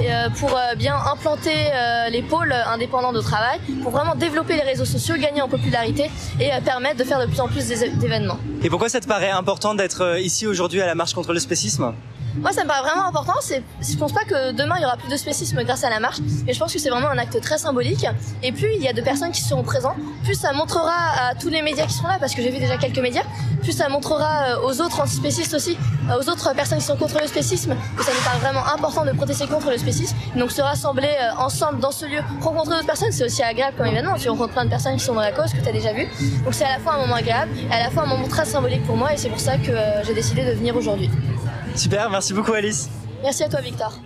et, pour bien implanter euh, les pôles indépendants de travail, pour vraiment développer les réseaux sociaux, gagner en popularité et euh, permettre de faire de plus en plus d'événements. Et pourquoi ça te paraît important d'être euh, ici aujourd'hui à la marche contre le spécisme? Moi, ça me paraît vraiment important. C'est, je pense pas que demain il y aura plus de spécisme grâce à la marche, mais je pense que c'est vraiment un acte très symbolique. Et plus il y a de personnes qui seront présentes, plus ça montrera à tous les médias qui seront là, parce que j'ai vu déjà quelques médias, plus ça montrera euh, aux autres antispécistes aussi, euh, aux autres personnes qui sont contre le spécisme, que ça nous paraît vraiment important de protester contre le spécisme. Donc se rassembler euh, ensemble dans ce lieu, rencontrer d'autres personnes, c'est aussi agréable comme événement. Tu rencontres plein de personnes qui sont dans la cause, que tu as déjà vu. Donc c'est à la fois un moment agréable, et à la fois un moment très symbolique pour moi, et c'est pour ça que j'ai décidé de venir aujourd'hui. Super, merci beaucoup Alice. Merci à toi Victor.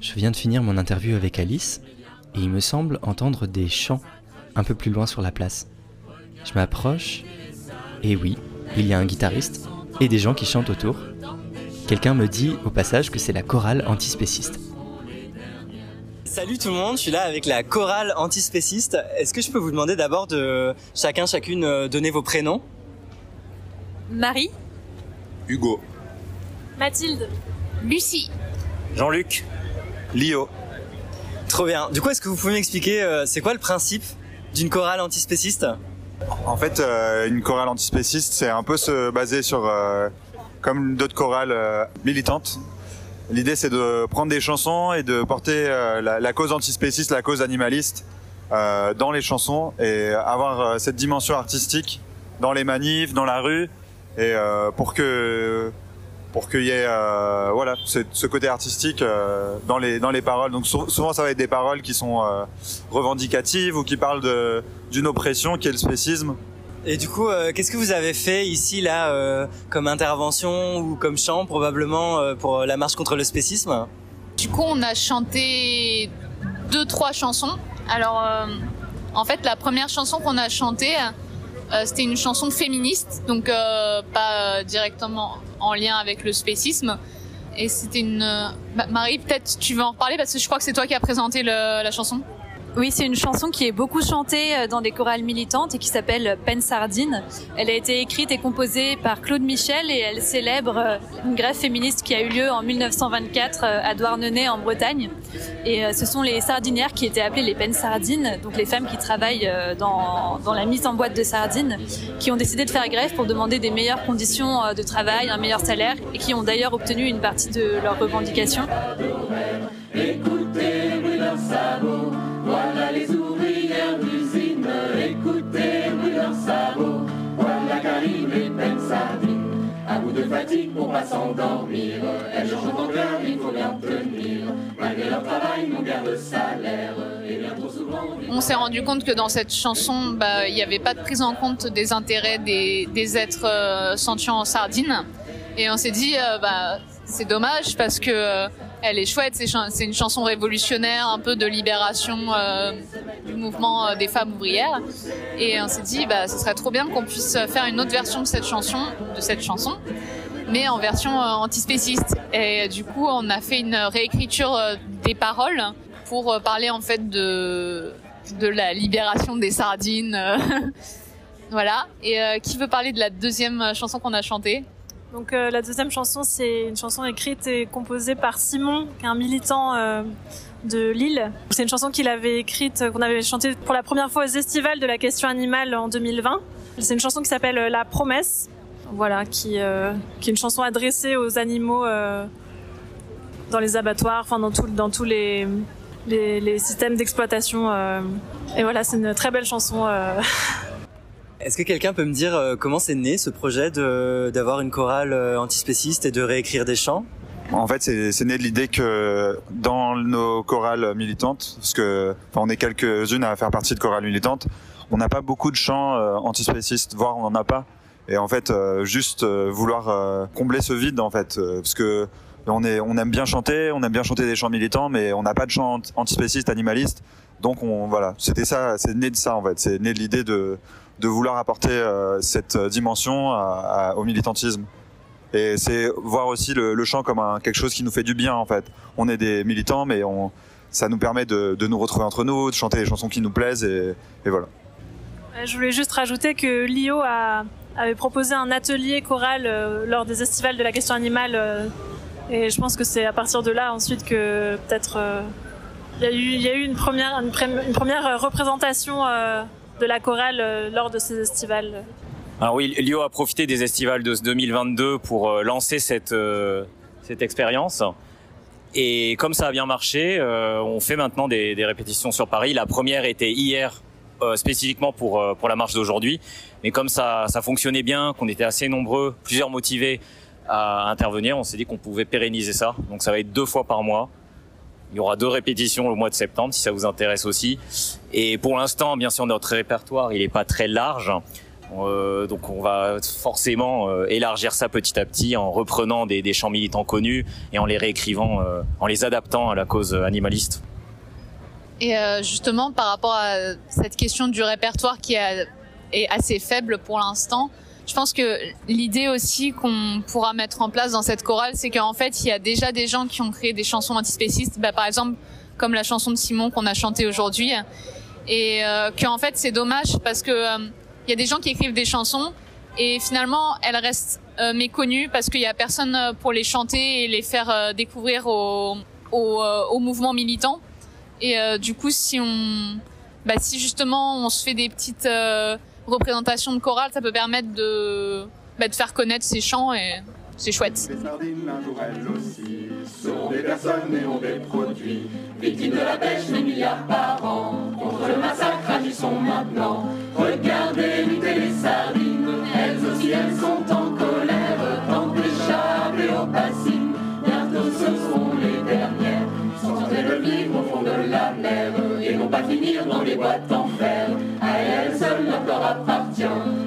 Je viens de finir mon interview avec Alice et il me semble entendre des chants un peu plus loin sur la place. Je m'approche et oui, il y a un guitariste et des gens qui chantent autour. Quelqu'un me dit au passage que c'est la chorale antispéciste. Salut tout le monde, je suis là avec la chorale antispéciste. Est-ce que je peux vous demander d'abord de chacun, chacune euh, donner vos prénoms? Marie, Hugo. Mathilde, Lucie, Jean-Luc. Lio. Trop bien. Du coup, est-ce que vous pouvez m'expliquer euh, c'est quoi le principe d'une chorale antispéciste? En fait, euh, une chorale antispéciste, c'est un peu se baser sur, euh, comme d'autres chorales euh, militantes. L'idée, c'est de prendre des chansons et de porter euh, la, la cause antispéciste, la cause animaliste euh, dans les chansons et avoir euh, cette dimension artistique dans les manifs, dans la rue, et euh, pour que pour qu'il y ait euh, voilà ce, ce côté artistique euh, dans les dans les paroles. Donc sou- souvent, ça va être des paroles qui sont euh, revendicatives ou qui parlent de d'une oppression qui est le spécisme. Et du coup, euh, qu'est-ce que vous avez fait ici, là, euh, comme intervention ou comme chant, probablement, euh, pour la marche contre le spécisme? Du coup, on a chanté deux, trois chansons. Alors, euh, en fait, la première chanson qu'on a chantée, euh, c'était une chanson féministe, donc euh, pas euh, directement en lien avec le spécisme. Et c'était une... euh, Ma- Marie, peut-être tu veux en reparler parce que je crois que c'est toi qui as présenté la chanson. Oui, c'est une chanson qui est beaucoup chantée euh, dans des chorales militantes et qui s'appelle Peine Sardine. Elle a été écrite et composée par Claude Michel et elle célèbre euh, une grève féministe qui a eu lieu en 1924 euh, à Douarnenez en Bretagne. Et ce sont les sardinières qui étaient appelées les peines sardines, donc les femmes qui travaillent dans, la mise en boîte de sardines, qui ont décidé de faire grève pour demander des meilleures conditions de travail, un meilleur salaire et qui ont d'ailleurs obtenu une partie de leurs revendications. Voilà les ouvrières d'usine. Écoutez, bruit leurs sabots, voilà qu'arrivent les peines sardines. À bout de fatigue pour pas s'endormir, elles chantent en cœur, il faut bien tenir. Malgré leur travail, n'ont guère de salaire. On s'est rendu compte que dans cette chanson, bah, il n'y avait pas de prise en compte des intérêts des, des êtres euh, sentients en sardine. Et on s'est dit, euh, bah, c'est dommage parce que euh, elle est chouette. C'est une chanson révolutionnaire, un peu de libération euh, du mouvement euh, des femmes ouvrières. Et on s'est dit, bah, ce serait trop bien qu'on puisse faire une autre version de cette chanson, de cette chanson, mais en version euh, antispéciste. Et du coup, on a fait une réécriture des paroles pour parler en fait de de la libération des sardines. voilà. Et qui veut parler de la deuxième chanson qu'on a chantée? Donc euh, la deuxième chanson, c'est une chanson écrite et composée par Simon, qui est un militant euh, de Lille. C'est une chanson qu'il avait écrite, euh, qu'on avait chantée pour la première fois aux Estivales de la question animale en 2020. C'est une chanson qui s'appelle euh, La Promesse, voilà, qui, euh, qui est une chanson adressée aux animaux euh, dans les abattoirs, enfin dans, tout, dans tous les, les, les systèmes d'exploitation. et voilà, c'est une très belle chanson. Est-ce que quelqu'un peut me dire euh, comment c'est né ce projet d'avoir une chorale euh, antispéciste et de réécrire des chants? En fait, c'est né de l'idée que dans nos chorales militantes, parce que on est quelques-unes à faire partie de chorales militantes, on n'a pas beaucoup de chants euh, antispécistes, voire on n'en a pas. Et en fait, euh, juste vouloir combler ce vide, en fait, parce que on aime bien chanter, on aime bien chanter des chants militants, mais on n'a pas de chants ant- antispécistes, animalistes. Donc on, voilà, c'était ça, c'est né de ça en fait, c'est né de l'idée de de vouloir apporter euh, cette dimension à- à- au militantisme. Et c'est voir aussi le, le chant comme un, quelque chose qui nous fait du bien en fait. On est des militants, mais on, ça nous permet de, nous retrouver entre nous, de chanter les chansons qui nous plaisent et, voilà. Euh, Je voulais juste rajouter que Lio avait proposé un atelier choral euh, lors des estivales de la question animale. euh, et je pense que c'est à partir de là ensuite que peut-être euh, il y, a eu- une première, une, première euh, représentation euh, de la chorale euh, lors de ces estivales. Oui, Lio a profité des estivales de 2022 pour euh, lancer cette euh, cette expérience. Et comme ça a bien marché, on fait maintenant des, des, répétitions sur Paris. La première était hier spécifiquement pour pour la marche d'aujourd'hui. Mais comme ça ça fonctionnait bien, qu'on était assez nombreux, plusieurs motivés à intervenir, on s'est dit qu'on pouvait pérenniser ça. Donc ça va être deux fois par mois. Il y aura deux répétitions au mois de septembre si ça vous intéresse aussi. Et pour l'instant, bien sûr, notre répertoire il est pas très large. Euh, donc on va forcément euh, élargir ça petit à petit en reprenant des, chants militants connus et en les réécrivant, euh, en les adaptant à la cause animaliste. Et justement, par rapport à cette question du répertoire qui est assez faible pour l'instant, je pense que l'idée aussi qu'on pourra mettre en place dans cette chorale, c'est qu'en fait, il y a déjà des gens qui ont créé des chansons antispécistes, bah, par exemple comme la chanson de Simon qu'on a chantée aujourd'hui, et euh, qu'en fait c'est dommage parce que il y a des gens qui écrivent des chansons et finalement elles restent euh, méconnues parce qu'il y a personne euh, pour les chanter et les faire euh, découvrir au, au, euh, au, mouvement militant. Et euh, du coup, si on, bah, si justement on se fait des petites représentations de chorale, ça peut permettre de, bah, de faire connaître ces chants et c'est chouette. Les sardines, un jour elles aussi, seront des personnes et ont des produits. Victimes de la pêche, des milliards par an. Contre le massacre, agissons maintenant. Regardez, lutter les sardines. Elles aussi, elles sont en colère. Tentent d'échapper aux bassines. Bientôt ce seront les dernières. Vivre au fond de la mer. Et non pas finir dans les boîtes en fer. À elles seules, leur corps appartient.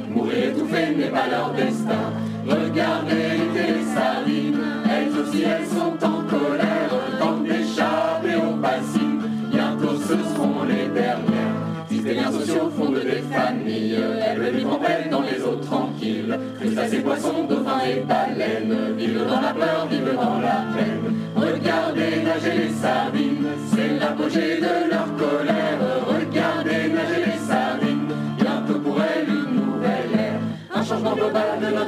Mourir étouffé n'est pas leur destin. Regardez les sardines, elles aussi elles sont en colère, tentent d'échapper aux bassines, bientôt ce seront les dernières. Des liens sociaux fondent des familles, elles veulent vivre en paix dans les eaux tranquilles. Crustacés, poissons, dauphins et baleines, vivent dans la peur, vivent dans la peine. Regardez nager les sardines, c'est l'apogée de leur colère.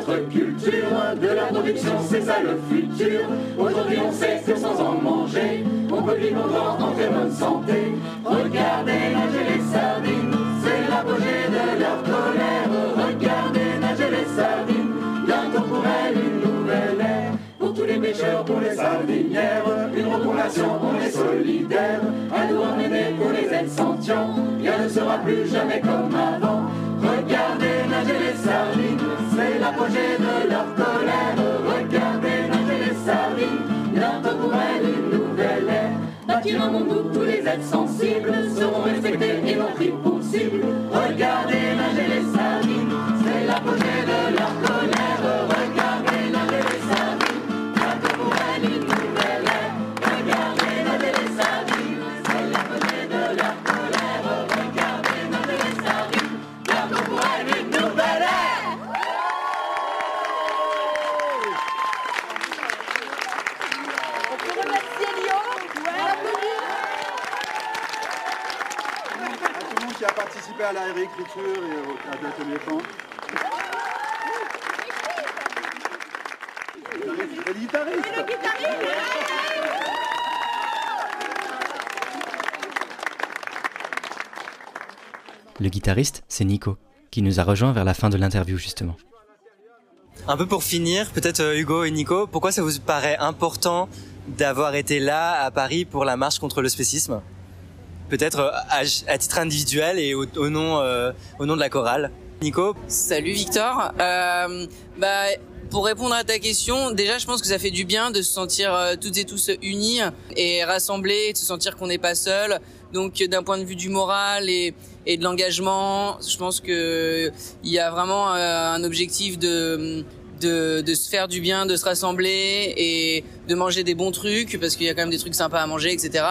Notre culture, de la production, c'est ça le futur. Aujourd'hui, on sait que sans en manger, on peut vivre longtemps en très bonne santé. Regardez nager les sardines, c'est l'apogée de leur colère. Regardez nager les sardines, bientôt pour elles une nouvelle ère. Pour tous les pêcheurs, pour les sardinières, une recollation, on est solidaire. À nous emmener pour les aides sentients, rien ne sera plus jamais comme avant. Regardez nager les sardines, c'est l'apogée de leur colère. Regardez nager les sardines, bientôt pour elles une nouvelle ère. Bâtir un monde où tous les êtres sensibles seront respectés et non pris pour cible. Regardez nager les sardines, à la réécriture et au- à l'atelier chant. Et le guitariste. Le guitariste, c'est Nico, qui nous a rejoint vers la fin de l'interview justement. Un peu pour finir, peut-être euh, Hugo et Nico, pourquoi ça vous paraît important d'avoir été là à Paris pour la marche contre le spécisme? Peut-être euh, à, à titre individuel et au, au nom, euh, au nom de la chorale. Nico Salut Victor. Euh, bah, pour répondre à ta question, déjà je pense que ça fait du bien de se sentir euh, toutes et tous unis et rassemblés, de se sentir qu'on n'est pas seul. Donc d'un point de vue du moral et, et de l'engagement, je pense que il y a vraiment euh, un objectif de, de de se faire du bien, de se rassembler et de manger des bons trucs parce qu'il y a quand même des trucs sympas à manger, etc.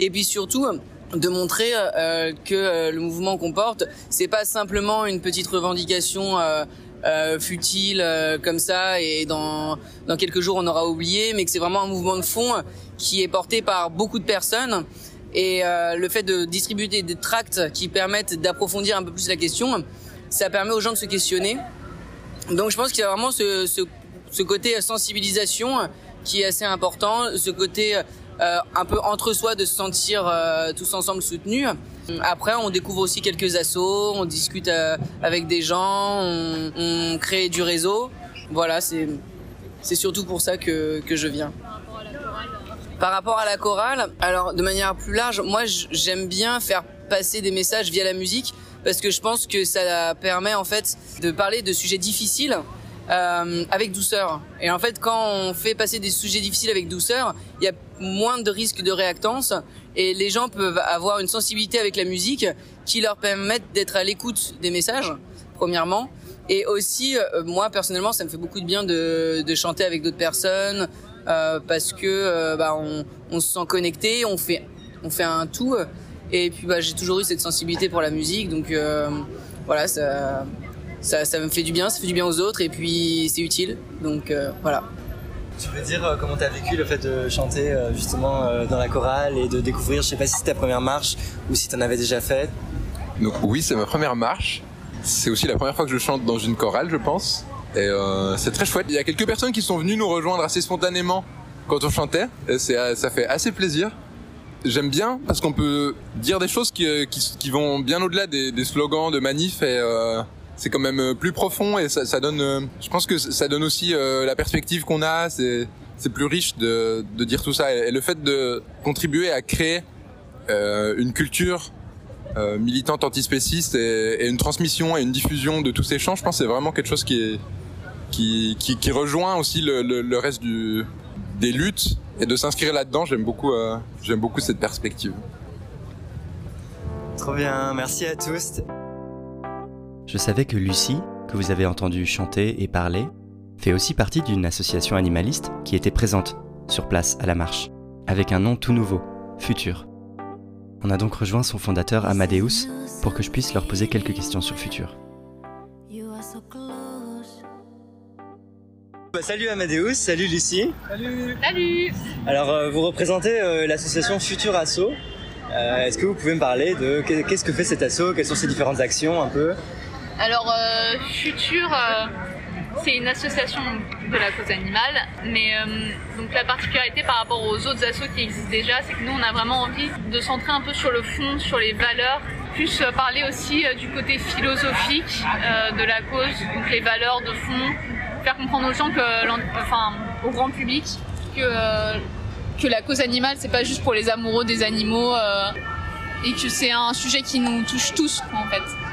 Et puis surtout de montrer euh, que euh, le mouvement qu'on porte, c'est pas simplement une petite revendication euh, euh, futile euh, comme ça et dans dans quelques jours on aura oublié, mais que c'est vraiment un mouvement de fond qui est porté par beaucoup de personnes. Et euh, le fait de distribuer des, tracts qui permettent d'approfondir un peu plus la question, ça permet aux gens de se questionner. Donc je pense qu'il y a vraiment ce, ce, ce côté sensibilisation qui est assez important, ce côté un peu entre soi de se sentir euh, tous ensemble soutenus. Après, on découvre aussi quelques assos, on discute euh, avec des gens, on, on crée du réseau. Voilà, c'est c'est surtout pour ça que, que je viens. Par rapport à la chorale, alors de manière plus large, moi j'aime bien faire passer des messages via la musique parce que je pense que ça permet en fait de parler de sujets difficiles euh, avec douceur. Et en fait, quand on fait passer des sujets difficiles avec douceur, il y a moins de risques de réactance et les gens peuvent avoir une sensibilité avec la musique qui leur permettent d'être à l'écoute des messages, premièrement. Et aussi, euh, moi personnellement, ça me fait beaucoup de bien de, de chanter avec d'autres personnes euh, parce que euh, bah, on, on se sent connecté, on fait, on fait un tout. Et puis bah, j'ai toujours eu cette sensibilité pour la musique, donc euh, voilà, ça, ça, ça me fait du bien, ça fait du bien aux autres et puis c'est utile. Donc euh, voilà. Tu veux dire euh, comment tu as vécu le fait de chanter euh, justement euh, dans la chorale et de découvrir, je sais pas si c'est ta première marche ou si tu en avais déjà fait? Donc oui, c'est ma première marche. C'est aussi la première fois que je chante dans une chorale, je pense. Et euh, c'est très chouette. Il y a quelques personnes qui sont venues nous rejoindre assez spontanément quand on chantait. Et c'est, ça fait assez plaisir. J'aime bien parce qu'on peut dire des choses qui, qui, qui vont bien au-delà des, des slogans de manifs et euh, c'est quand même euh, plus profond et ça, ça donne. euh, je pense que ça donne aussi euh, la perspective qu'on a. C'est, c'est plus riche de, de dire tout ça et, le fait de contribuer à créer une culture militante antispéciste et, et une transmission et une diffusion de tous ces champs, je pense c'est vraiment quelque chose qui, est, qui, qui, qui rejoint aussi le, le, le reste du, des luttes et de s'inscrire là-dedans. J'aime beaucoup, j'aime beaucoup cette perspective. Trop bien, merci à tous. Je savais que Lucie, que vous avez entendu chanter et parler, fait aussi partie d'une association animaliste qui était présente sur place à la marche, avec un nom tout nouveau, Futur. On a donc rejoint son fondateur Amadeus pour que je puisse leur poser quelques questions sur Futur. Bah, salut Amadeus, salut Lucie. Salut. Salut. Alors euh, vous représentez euh, l'association Futur Asso. Euh, Est-ce que vous pouvez me parler de qu'est- qu'est-ce que fait cet asso, quelles sont ses différentes actions un peu? Alors, euh, Futur, euh, c'est une association de la cause animale, mais euh, donc la particularité par rapport aux autres assos qui existent déjà, c'est que nous, on a vraiment envie de centrer un peu sur le fond, sur les valeurs, plus euh, parler aussi du côté philosophique de la cause, donc les valeurs de fond, faire comprendre aux gens que, enfin, au grand public, que que la cause animale, c'est pas juste pour les amoureux des animaux et que c'est un sujet qui nous touche tous, en fait.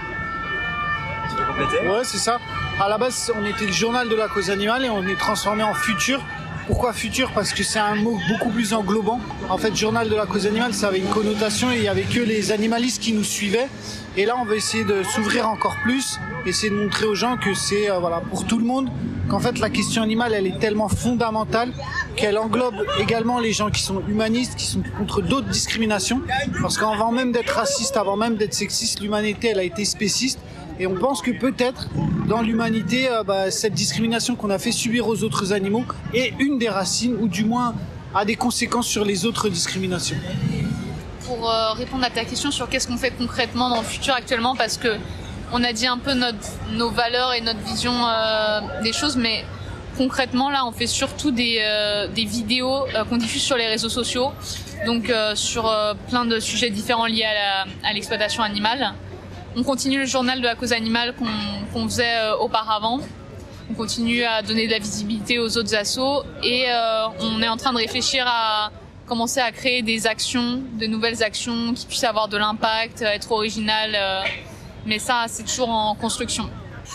Ouais, c'est ça. À la base, on était le journal de la cause animale et on est transformé en futur. Pourquoi futur? Parce que c'est un mot beaucoup plus englobant. En fait, journal de la cause animale, ça avait une connotation et il y avait que les animalistes qui nous suivaient. Et là, on va essayer de s'ouvrir encore plus, essayer de montrer aux gens que c'est euh, voilà pour tout le monde. Qu'en fait, la question animale, elle est tellement fondamentale qu'elle englobe également les gens qui sont humanistes, qui sont contre d'autres discriminations. Parce qu'avant même d'être raciste, avant même d'être sexiste, l'humanité, elle a été spéciste. Et on pense que peut-être dans l'humanité, euh, bah, cette discrimination qu'on a fait subir aux autres animaux est une des racines, ou du moins a des conséquences sur les autres discriminations. pour euh, répondre à ta question sur qu'est-ce qu'on fait concrètement dans le futur actuellement, parce que on a dit un peu notre, nos valeurs et notre vision euh, des choses, mais concrètement là, on fait surtout des, des vidéos qu'on diffuse sur les réseaux sociaux, donc sur plein de sujets différents liés à l'exploitation animale. On continue le journal de la cause animale qu'on faisait euh, auparavant. On continue à donner de la visibilité aux autres assos et euh, on est en train de réfléchir à commencer à créer des actions, de nouvelles actions qui puissent avoir de l'impact, euh, être originales. mais ça, c'est toujours en construction.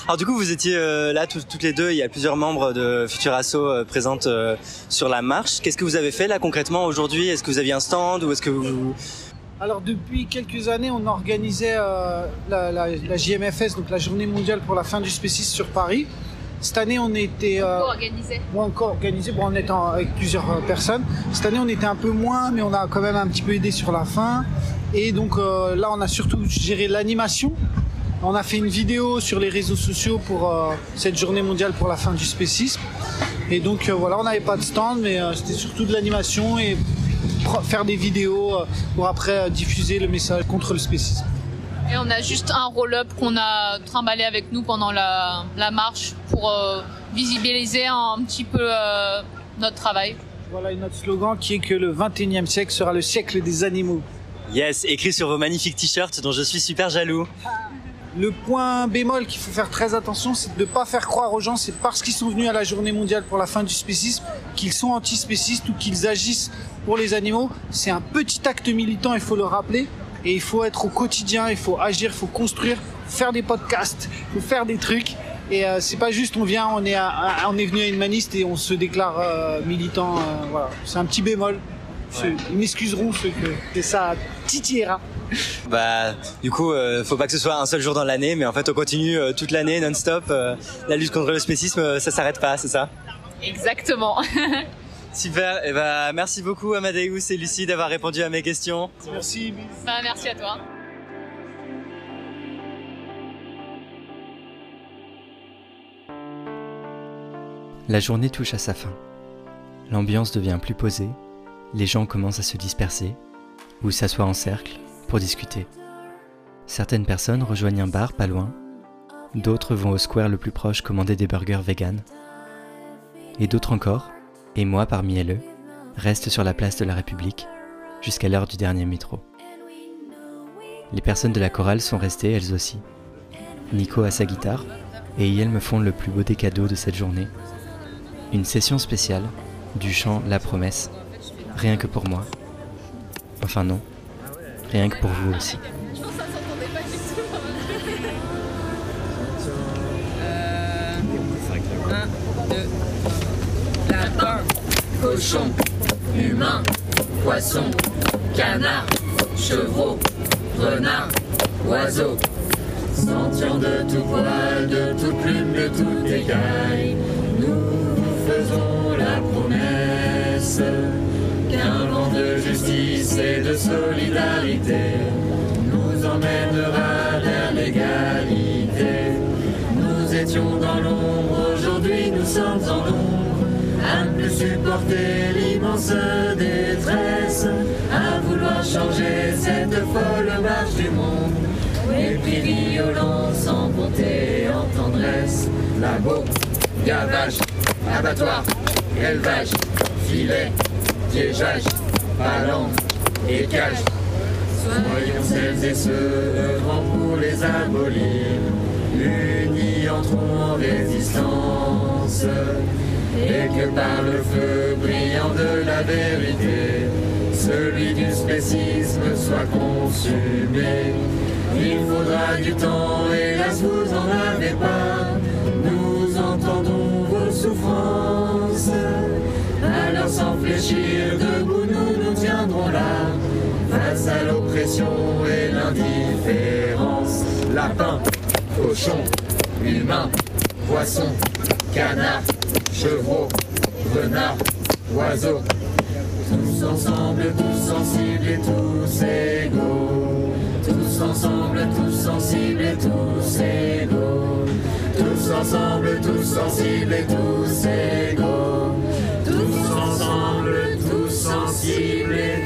Alors du coup, vous étiez là toutes les deux. Il y a plusieurs membres de Futur Asso présentes sur la marche. Qu'est-ce que vous avez fait là concrètement aujourd'hui? Est-ce que vous aviez un stand ou est-ce que vous Alors depuis quelques années, on organisait euh, la, la- la JMFS, donc la Journée mondiale pour la fin du spécisme sur Paris. Cette année, on était euh, organisé. bon, encore organisé, bon, en étant avec plusieurs euh, personnes. Cette année, on était un peu moins, mais on a quand même un petit peu aidé sur la fin. Et donc euh, là, on a surtout géré l'animation. On a fait une vidéo sur les réseaux sociaux pour cette journée mondiale pour la fin du spécisme. Et donc voilà, on n'avait pas de stand, mais c'était surtout de l'animation et faire des vidéos euh, pour après euh, diffuser le message contre le spécisme. Et on a juste un roll-up qu'on a trimballé avec nous pendant la, la marche pour euh, visibiliser un petit peu euh, notre travail. Voilà et notre slogan qui est que le 21e siècle sera le siècle des animaux. Yes, écrit sur vos magnifiques t-shirts dont je suis super jaloux. Le point bémol qu'il faut faire très attention, c'est de ne pas faire croire aux gens, c'est parce qu'ils sont venus à la journée mondiale pour la fin du spécisme, qu'ils sont antispécistes ou qu'ils agissent pour les animaux. C'est un petit acte militant, il faut le rappeler. Et il faut être au quotidien, il faut agir, il faut construire, faire des podcasts, il faut faire des trucs. Et euh, c'est pas juste on vient, on est, à- on est venu à une maniste et on se déclare euh, militant. euh, voilà, c'est un petit bémol. Ceux- Ils m'excuseront ceux que c'est ça titillera. Bah, du coup, euh, faut pas que ce soit un seul jour dans l'année, mais en fait, on continue euh, toute l'année, non-stop. euh, la lutte contre le spécisme, euh, ça s'arrête pas, c'est ça? Exactement. Super. Et bah, merci beaucoup Amadeus et Lucie d'avoir répondu à mes questions. Merci. Bah, merci à toi. La journée touche à sa fin. L'ambiance devient plus posée, les gens commencent à se disperser ou s'assoient en cercle discuter. Certaines personnes rejoignent un bar pas loin, d'autres vont au square le plus proche commander des burgers vegan, et d'autres encore, et moi parmi elles, restent sur la place de la République jusqu'à l'heure du dernier métro. Les personnes de la chorale sont restées elles aussi. Nico a sa guitare, et elles me font le plus beau des cadeaux de cette journée, une session spéciale du chant La Promesse, rien que pour moi. Enfin non, rien que pour vous aussi. Lapin, cochon, humain, poisson, canard, chevreau, renard, oiseau. Sentient de tout poil, de toute plume, de toute écaille, nous faisons la promesse qu'un vent de justice et de solidarité nous emmènera vers l'égalité. Nous étions dans l'ombre, aujourd'hui nous sommes en nombre, à ne plus supporter l'immense détresse, à vouloir changer cette folle marche du monde. Et puis violence en bonté, en tendresse, labo, gavage, abattoir, élevage, filet, piégeage, ballon et cage. Soyons celles et ceux œuvrant pour les abolir, unis entrons en résistance, et que par le feu brillant de la vérité, celui du spécisme soit consumé. Il faudra du temps, hélas vous en avez pas, nous entendons vos souffrances. Debout nous nous tiendrons là, face à l'oppression et l'indifférence. Lapin, cochon, humain, poisson, canard, chevreau, renard, oiseau. Tous ensemble, tous sensibles et tous égaux. Tous ensemble, tous sensibles et tous égaux. Tous ensemble, tous sensibles et tous égaux. Secret.